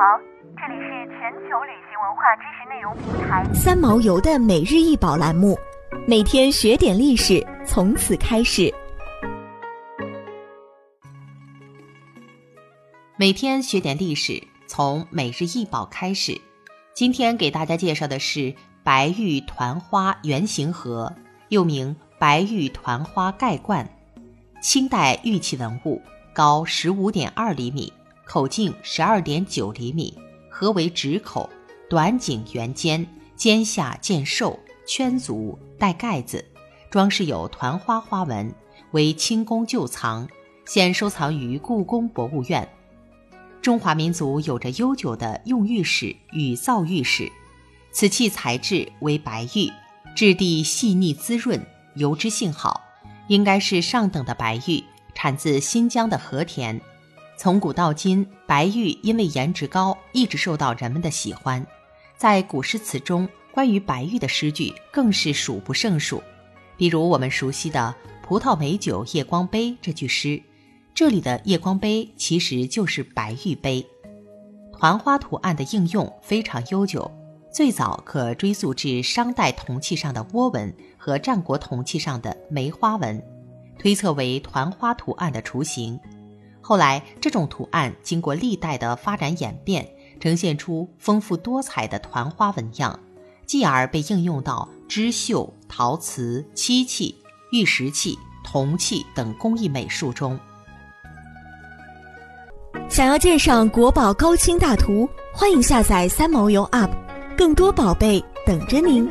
好，这里是全球旅行文化知识内容平台三毛游的每日一宝栏目，每天学点历史，从此开始。每天学点历史，从每日一宝开始。今天给大家介绍的是白玉团花圆形盒，又名白玉团花盖罐，清代玉器文物，高十五点二厘米。口径十二点九厘米，合为直口，短颈圆肩、肩下见瘦，圈足，带盖子，装饰有团花花纹，为清宫旧藏，现收藏于故宫博物院。中华民族有着悠久的用玉史与造玉史，此器材质为白玉，质地细腻滋润，油脂性好，应该是上等的白玉，产自新疆的和田。从古到今，白玉因为颜值高，一直受到人们的喜欢。在古诗词中，关于白玉的诗句更是数不胜数。比如我们熟悉的“葡萄美酒夜光杯”这句诗，这里的夜光杯其实就是白玉杯。团花图案的应用非常悠久，最早可追溯至商代铜器上的涡纹和战国铜器上的梅花纹，推测为团花图案的雏形。后来，这种图案经过历代的发展演变，呈现出丰富多彩的团花纹样，继而被应用到织绣、陶瓷、漆器、玉石器、铜器等工艺美术中。想要鉴赏国宝高清大图，欢迎下载三毛游 App，更多宝贝等着您。